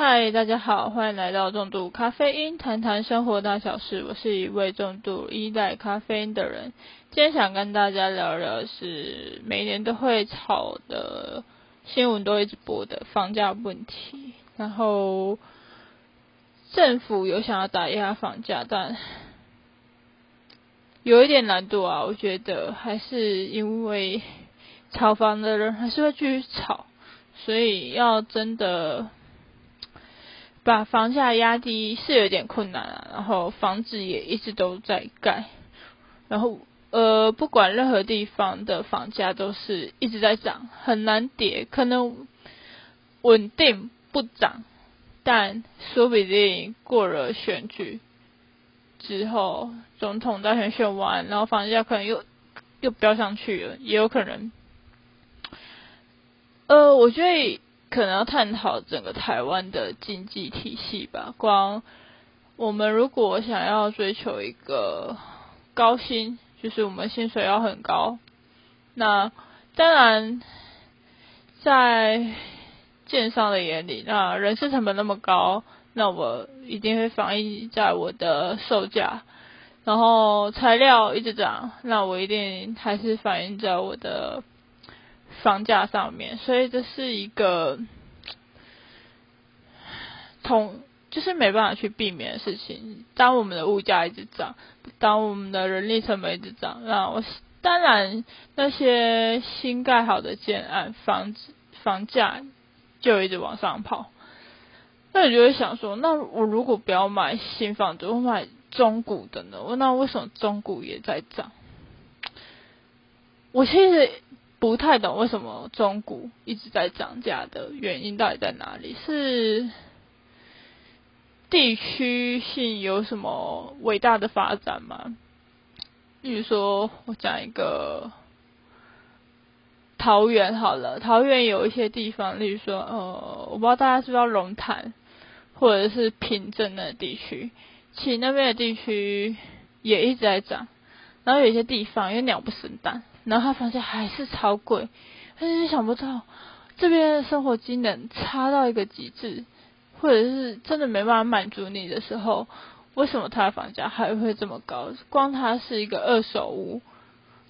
嗨，大家好，欢迎来到重度咖啡因，谈谈生活大小事。我是一位重度依赖咖啡因的人。今天想跟大家聊聊是每年都会炒的新闻都一直播的房价问题。然后政府有想要打压房价，但有一点难度啊。我觉得还是因为炒房的人还是会继续炒，所以要真的。把房价压低是有点困难啊，然后房子也一直都在盖，然后呃，不管任何地方的房价都是一直在涨，很难跌，可能稳定不涨，但说不定过了选举之后，总统大选选完，然后房价可能又又飙上去了，也有可能。呃，我觉得。可能要探讨整个台湾的经济体系吧。光我们如果想要追求一个高薪，就是我们薪水要很高。那当然，在建商的眼里，那人事成本那么高，那我一定会反映在我的售价。然后材料一直涨，那我一定还是反映在我的。房价上面，所以这是一个同就是没办法去避免的事情。当我们的物价一直涨，当我们的人力成本一直涨，那我当然那些新盖好的建案房子房价就一直往上跑。那你就会想说，那我如果不要买新房子，我买中古的呢？那为什么中古也在涨？我其实。不太懂为什么中古一直在涨价的原因到底在哪里？是地区性有什么伟大的发展吗？例如说，我讲一个桃园好了，桃园有一些地方，例如说，呃，我不知道大家知不知道龙潭或者是平镇的地区，其实那边的地区也一直在涨，然后有一些地方因为鸟不生蛋。然后他房价还是超贵，他就是想不到这边的生活机能差到一个极致，或者是真的没办法满足你的时候，为什么他的房价还会这么高？光它是一个二手屋，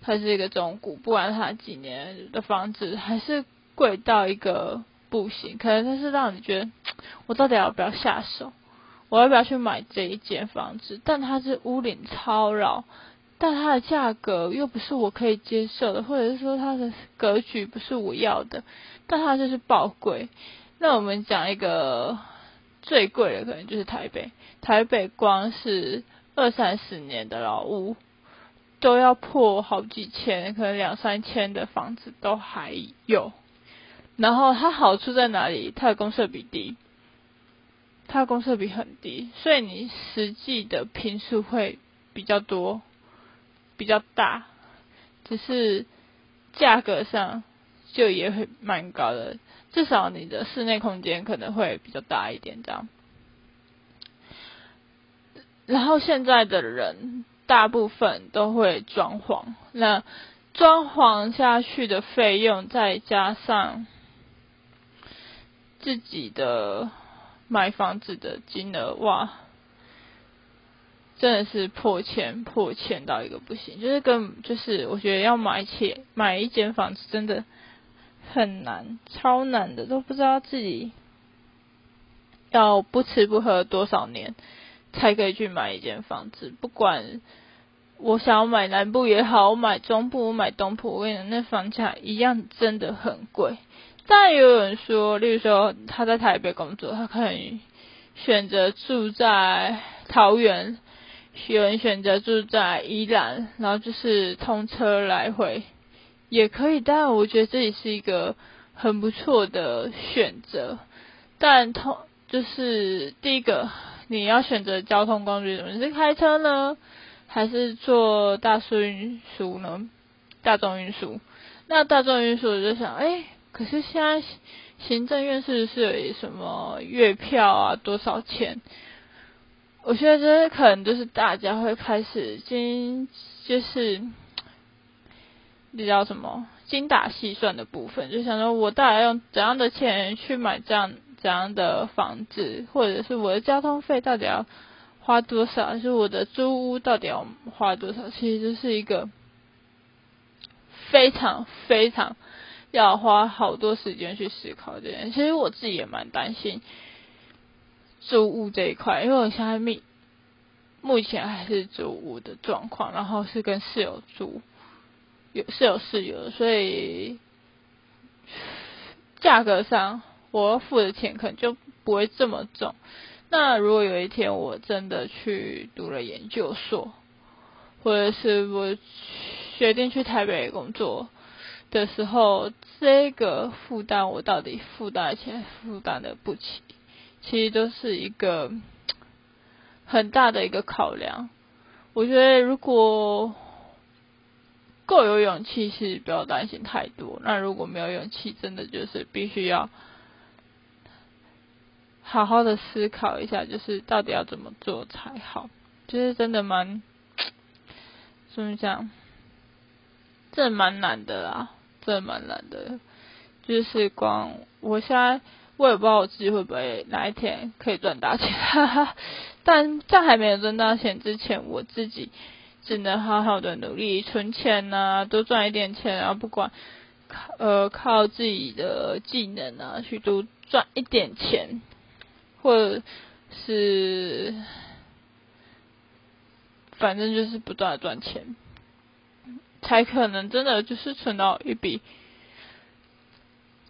它是一个中古，不管它几年的房子，还是贵到一个不行。可能它是让你觉得，我到底要不要下手？我要不要去买这一间房子？但它是屋顶超老。但它的价格又不是我可以接受的，或者是说它的格局不是我要的，但它就是爆贵。那我们讲一个最贵的，可能就是台北。台北光是二三十年的老屋，都要破好几千，可能两三千的房子都还有。然后它好处在哪里？它的公设比低，它的公设比很低，所以你实际的平数会比较多。比较大，只是价格上就也会蛮高的，至少你的室内空间可能会比较大一点这样。然后现在的人大部分都会装潢，那装潢下去的费用再加上自己的买房子的金额，哇！真的是破钱破钱到一个不行，就是跟就是我觉得要买起买一间房子真的很难，超难的，都不知道自己要不吃不喝多少年才可以去买一间房子。不管我想要买南部也好，我买中部，我买东部，我跟你讲，那房价一样真的很贵。但也有人说，例如说他在台北工作，他可以选择住在桃园。有人选择住在宜兰，然后就是通车来回也可以。当然，我觉得这也是一个很不错的选择。但通就是第一个，你要选择交通工具，你是开车呢，还是坐大众运输呢？大众运输，那大众运输我就想，哎，可是现在行政院是不是有什么月票啊？多少钱？我觉得这可能就是大家会开始精，就是比较什么精打细算的部分，就想说我大概用怎样的钱去买这样怎样的房子，或者是我的交通费到底要花多少，是我的租屋到底要花多少，其实就是一个非常非常要花好多时间去思考这件。其实我自己也蛮担心租屋这一块，因为我现在目目前还是租屋的状况，然后是跟室友住，有是有室友，所以。价格上，我要付的钱可能就不会这么重。那如果有一天我真的去读了研究所，或者是我决定去台北工作的时候，这个负担我到底负担起来负担的不起，其实都是一个很大的一个考量。我觉得如果够有勇气是不要担心太多，那如果没有勇气，真的就是必须要好好的思考一下，就是到底要怎么做才好。就是真的蛮怎么讲，这蛮难的啦，这蛮难的。就是光我现在我也不知道我自己会不会哪一天可以赚大钱，哈哈但在还没有赚大钱之前，我自己。只能好好的努力存钱呐，多赚一点钱，然后不管靠呃靠自己的技能啊去多赚一点钱，或者是反正就是不断的赚钱，才可能真的就是存到一笔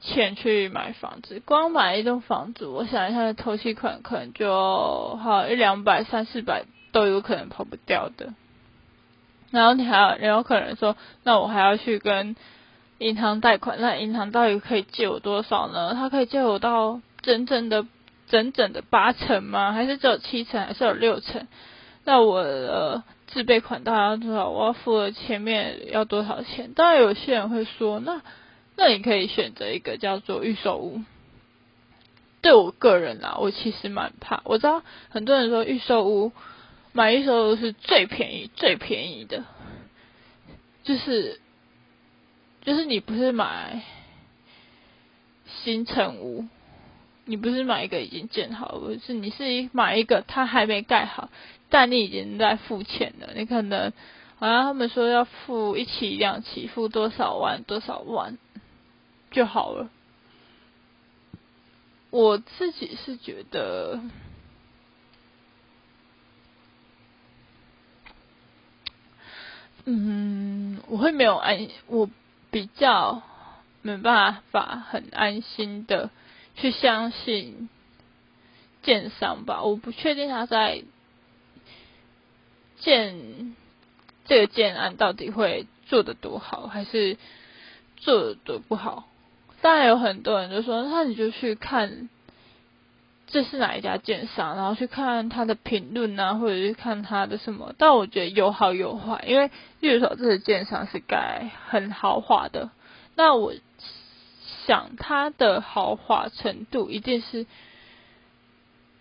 钱去买房子。光买一栋房子，我想一下，头期款可能就好一两百、三四百都有可能跑不掉的。然后你还要，也有可能说，那我还要去跟银行贷款，那银行到底可以借我多少呢？他可以借我到整整的、整整的八成吗？还是只有七成，还是有六成？那我的自备款大概要多少？我要付的前面要多少钱？当然，有些人会说，那那你可以选择一个叫做预售屋。对我个人啊，我其实蛮怕。我知道很多人说预售屋。买预售屋是最便宜、最便宜的，就是就是你不是买新城屋，你不是买一个已经建好，不是你是买一个它还没盖好，但你已经在付钱了。你可能好像他们说要付一期、两期，付多少万、多少万就好了。我自己是觉得。嗯，我会没有安，我比较没办法很安心的去相信建商吧。我不确定他在建这个建案到底会做的多好，还是做的不好。当然有很多人就说，那你就去看。这是哪一家建商？然后去看他的评论啊，或者是看他的什么？但我觉得有好有坏，因为例如说这个建商是盖很豪华的，那我想它的豪华程度一定是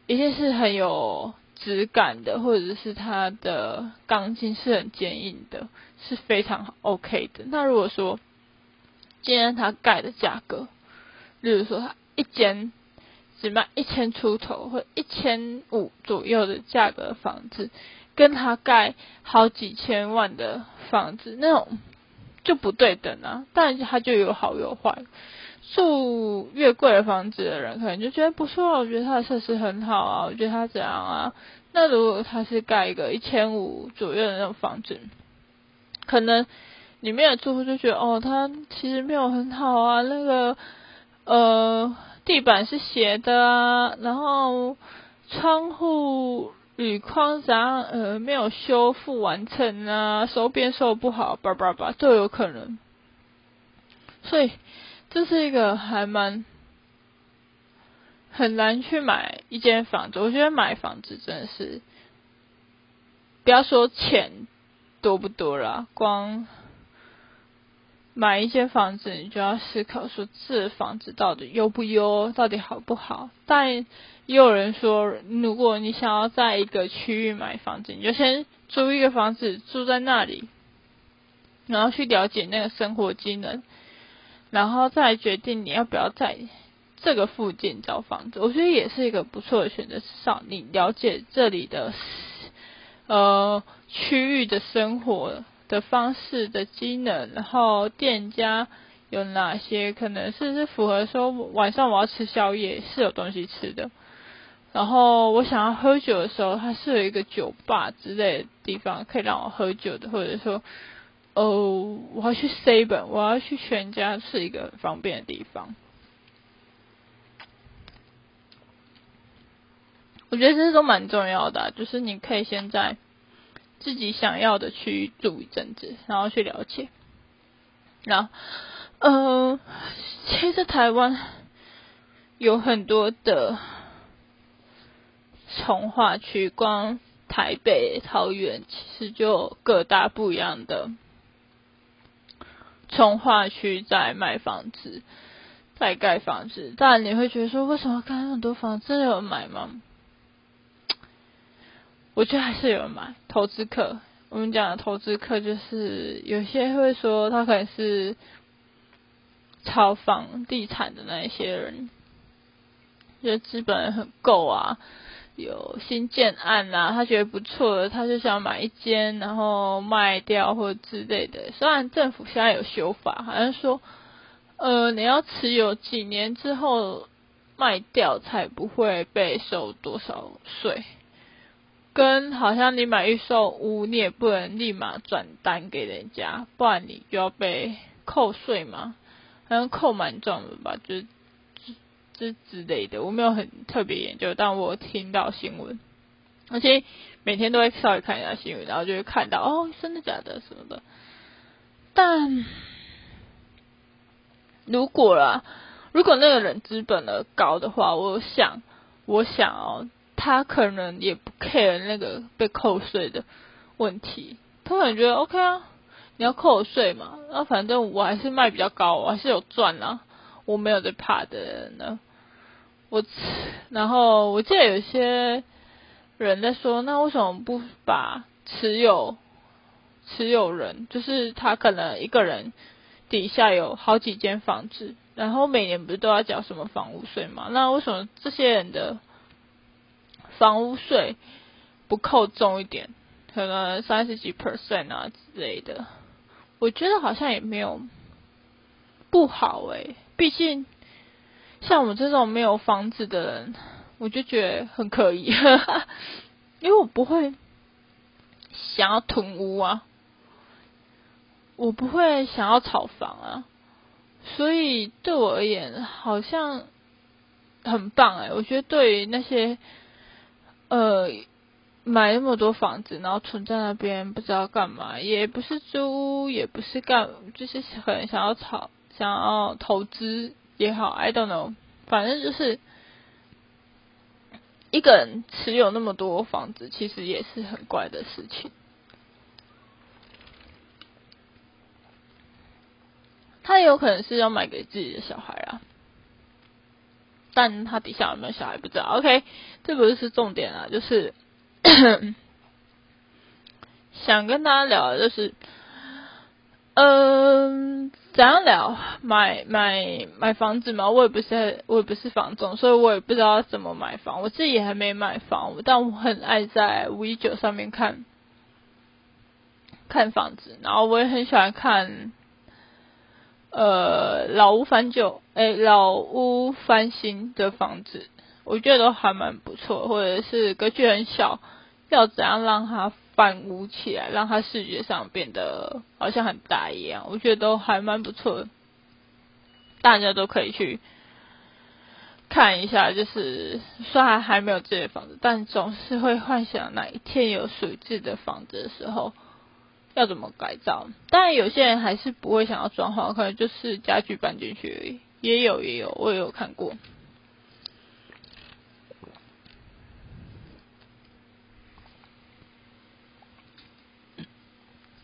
一定是很有质感的，或者是它的钢筋是很坚硬的，是非常 OK 的。那如果说今天他盖的价格，例如说他一间。只卖一千出头或一千五左右的价格房子，跟他盖好几千万的房子，那种就不对等啊。但他就有好有坏，住越贵的房子的人可能就觉得不错，我觉得他的设施很好啊，我觉得他怎样啊。那如果他是盖一个一千五左右的那种房子，可能里面的住户就觉得哦，他其实没有很好啊，那个呃。地板是斜的啊，然后窗户铝框啥呃没有修复完成啊，收边收不好，叭叭叭都有可能。所以这是一个还蛮很难去买一间房子。我觉得买房子真的是不要说钱多不多啦，光。买一间房子，你就要思考说，这房子到底优不优，到底好不好？但也有人说，如果你想要在一个区域买房子，你就先租一个房子住在那里，然后去了解那个生活机能，然后再决定你要不要在这个附近找房子，我觉得也是一个不错的选择。至少你了解这里的呃区域的生活的方式的机能，然后店家有哪些可能是是符合说晚上我要吃宵夜是有东西吃的，然后我想要喝酒的时候，它是有一个酒吧之类的地方可以让我喝酒的，或者说哦我要去 C 本，我要去全家是一个很方便的地方。我觉得这些都蛮重要的，就是你可以先在自己想要的去住一阵子，然后去了解。然后，呃，其实台湾有很多的从化区，光台北、桃园其实就各大不一样的从化区在卖房子，在盖房子。当然你会觉得说，为什么盖那么多房子，真的有人买吗？我觉得还是有人买投资客。我们讲的投资客，就是有些会说他可能是炒房地产的那一些人，觉得资本很够啊，有新建案啊，他觉得不错的，他就想买一间，然后卖掉或之类的。虽然政府现在有修法，好像说，呃，你要持有几年之后卖掉，才不会被收多少税。跟好像你买预售屋，你也不能立马转单给人家，不然你就要被扣税嘛，好像扣蛮重的吧，就这之之类的。我没有很特别研究，但我听到新闻，而且每天都会稍微看一下新闻，然后就会看到哦，真的假的什么的。但如果啦，如果那个人资本的高的话，我想，我想哦。他可能也不 care 那个被扣税的问题，他可能觉得 OK 啊，你要扣我税嘛，那反正我还是卖比较高，我还是有赚啊，我没有在怕的人呢。我然后我记得有些人在说，那为什么不把持有持有人，就是他可能一个人底下有好几间房子，然后每年不是都要缴什么房屋税嘛？那为什么这些人的？房屋税不扣重一点，可能三十几 percent 啊之类的，我觉得好像也没有不好诶。毕竟像我们这种没有房子的人，我就觉得很可以，因为我不会想要囤屋啊，我不会想要炒房啊，所以对我而言好像很棒诶。我觉得对于那些。呃，买那么多房子，然后存在那边不知道干嘛，也不是租，也不是干，就是很想要炒，想要投资也好，I don't know，反正就是一个人持有那么多房子，其实也是很怪的事情。他有可能是要买给自己的小孩啊。但他底下有没有小孩不知道，OK，这不是重点啊，就是 想跟大家聊的就是，嗯，怎样聊买买买房子嘛？我也不是我也不是房总，所以我也不知道怎么买房。我自己也还没买房，但我很爱在五一九上面看看房子，然后我也很喜欢看。呃，老屋翻旧，哎，老屋翻新的房子，我觉得都还蛮不错，或者是格局很小，要怎样让它翻屋起来，让它视觉上变得好像很大一样，我觉得都还蛮不错，大家都可以去看一下。就是虽然还没有自己的房子，但总是会幻想哪一天有属于自己的房子的时候。要怎么改造？当然，有些人还是不会想要装潢，可能就是家具搬进去而已。也有，也有，我也有看过。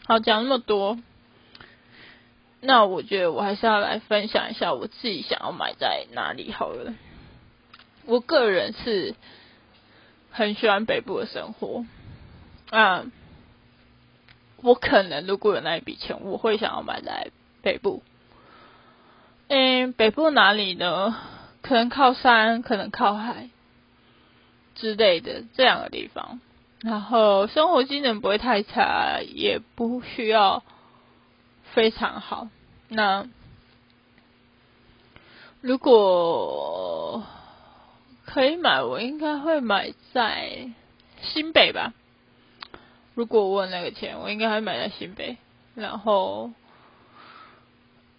好，讲那么多，那我觉得我还是要来分享一下我自己想要买在哪里好了。我个人是很喜欢北部的生活，啊。我可能如果有那一笔钱，我会想要买在北部。嗯，北部哪里呢？可能靠山，可能靠海之类的这两个地方。然后生活机能不会太差，也不需要非常好。那如果可以买，我应该会买在新北吧。如果我有那个钱，我应该会买在新北。然后，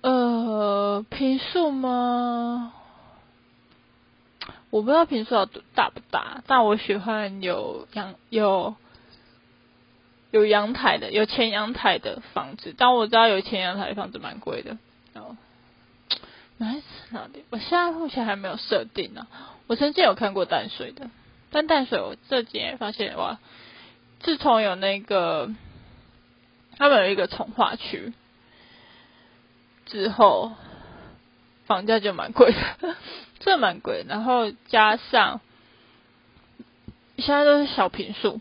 呃，平数吗？我不知道平数要大不大，但我喜欢有阳有有阳台的，有前阳台的房子。但我知道有前阳台的房子蛮贵的。哦，哪里哪里？我现在目前还没有设定呢。我曾经有看过淡水的，但淡水我这几年发现哇，自从有那个他们有一个从化区之后，房价就蛮贵的。这蛮贵，然后加上现在都是小平数，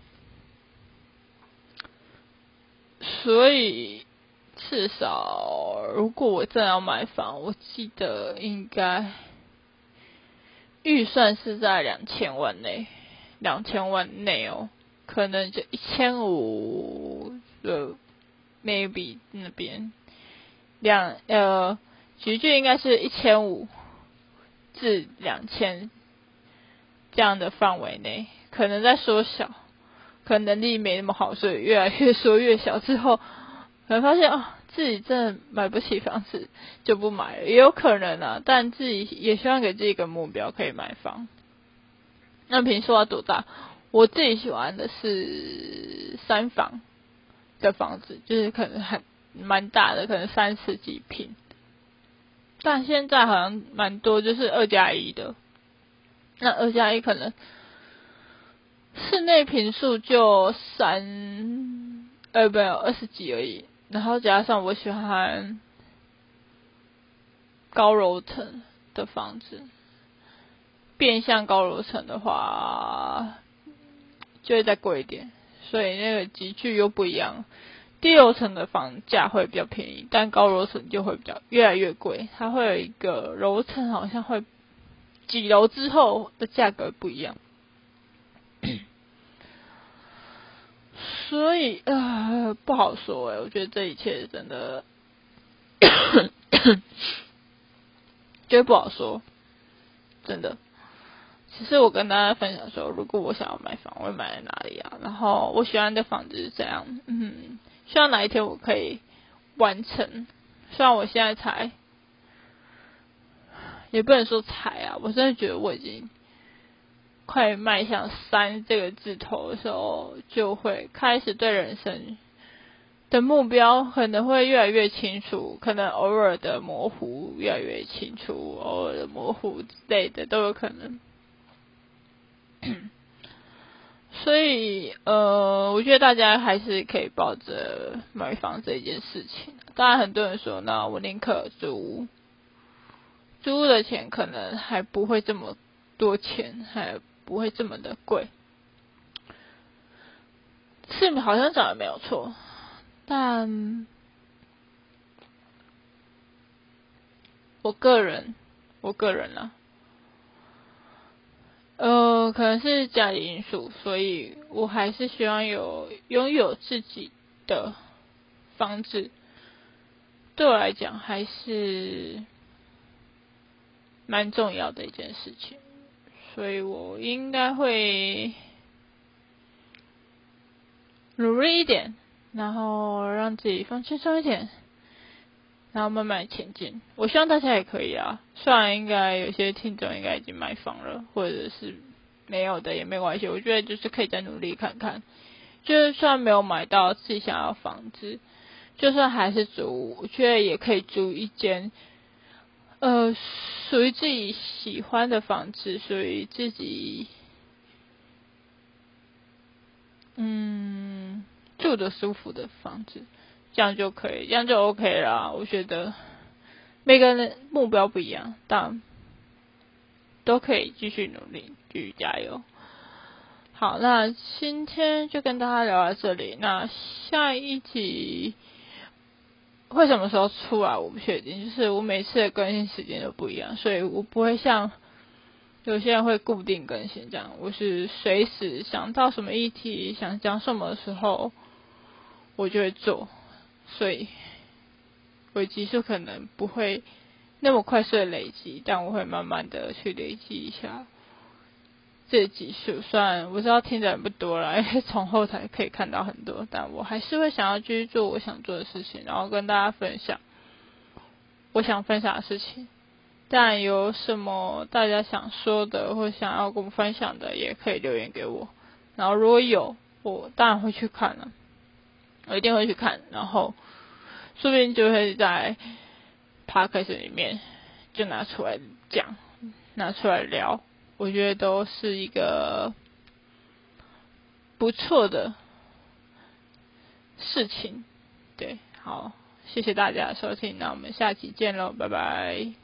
所以至少如果我真要买房，我记得应该预算是在两千万内，两千万内哦，可能就一千五的 maybe 那边两呃，集聚应该是一千五。至两千这样的范围内，可能在缩小，可能能力没那么好，所以越来越缩越小。之后可能发现哦，自己真的买不起房子，就不买了，也有可能啊。但自己也希望给自己一个目标，可以买房。那平数要多大？我自己喜欢的是三房的房子，就是可能很蛮大的，可能三十几平。但现在好像蛮多，就是二加一的。那二加一可能室内平数就三，呃，没有二十几而已。然后加上我喜欢高楼层的房子，变相高楼层的话就会再贵一点，所以那个集聚又不一样。低楼层的房价会比较便宜，但高楼层就会比较越来越贵。它会有一个楼层，好像会几楼之后的价格不一样。所以呃，不好说哎，我觉得这一切真的 觉得不好说，真的。其实我跟大家分享说，如果我想要买房，我会买在哪里啊？然后我喜欢的房子是这样？嗯。希望哪一天我可以完成。虽然我现在才，也不能说才啊，我真的觉得我已经快迈向三这个字头的时候，就会开始对人生的目标可能会越来越清楚，可能偶尔的模糊越来越清楚，偶尔的模糊之类的都有可能。所以，呃，我觉得大家还是可以抱着买房这件事情。当然，很多人说，那我宁可租，租的钱可能还不会这么多钱，还不会这么的贵。是好像讲的没有错，但我个人，我个人呢。呃，可能是家里因素，所以我还是希望有拥有自己的房子，对我来讲还是蛮重要的一件事情，所以我应该会努力一点，然后让自己放轻松一点。然后慢慢前进，我希望大家也可以啊。虽然应该有些听众应该已经买房了，或者是没有的也没关系。我觉得就是可以再努力看看，就算没有买到自己想要房子，就算还是租，我觉得也可以租一间，呃，属于自己喜欢的房子，属于自己，嗯，住的舒服的房子。这样就可以，这样就 OK 了。我觉得每个人的目标不一样，但都可以继续努力，继续加油。好，那今天就跟大家聊到这里。那下一集会什么时候出来？我不确定，就是我每次的更新时间都不一样，所以我不会像有些人会固定更新，这样我是随时想到什么议题想讲什么的时候，我就会做，所以我集数可能不会那么快速的累积，但我会慢慢的去累积一下这集数。虽然我知道听的人不多了，因为从后台可以看到很多，但我还是会想要继续做我想做的事情，然后跟大家分享我想分享的事情。但有什么大家想说的或想要跟我分享的，也可以留言给我。然后如果有，我当然会去看了，我一定会去看。然后说不定就会在 p o d c t 里面就拿出来讲，拿出来聊。我觉得都是一个不错的事情。对，好，谢谢大家的收听，那我们下期见喽，拜拜。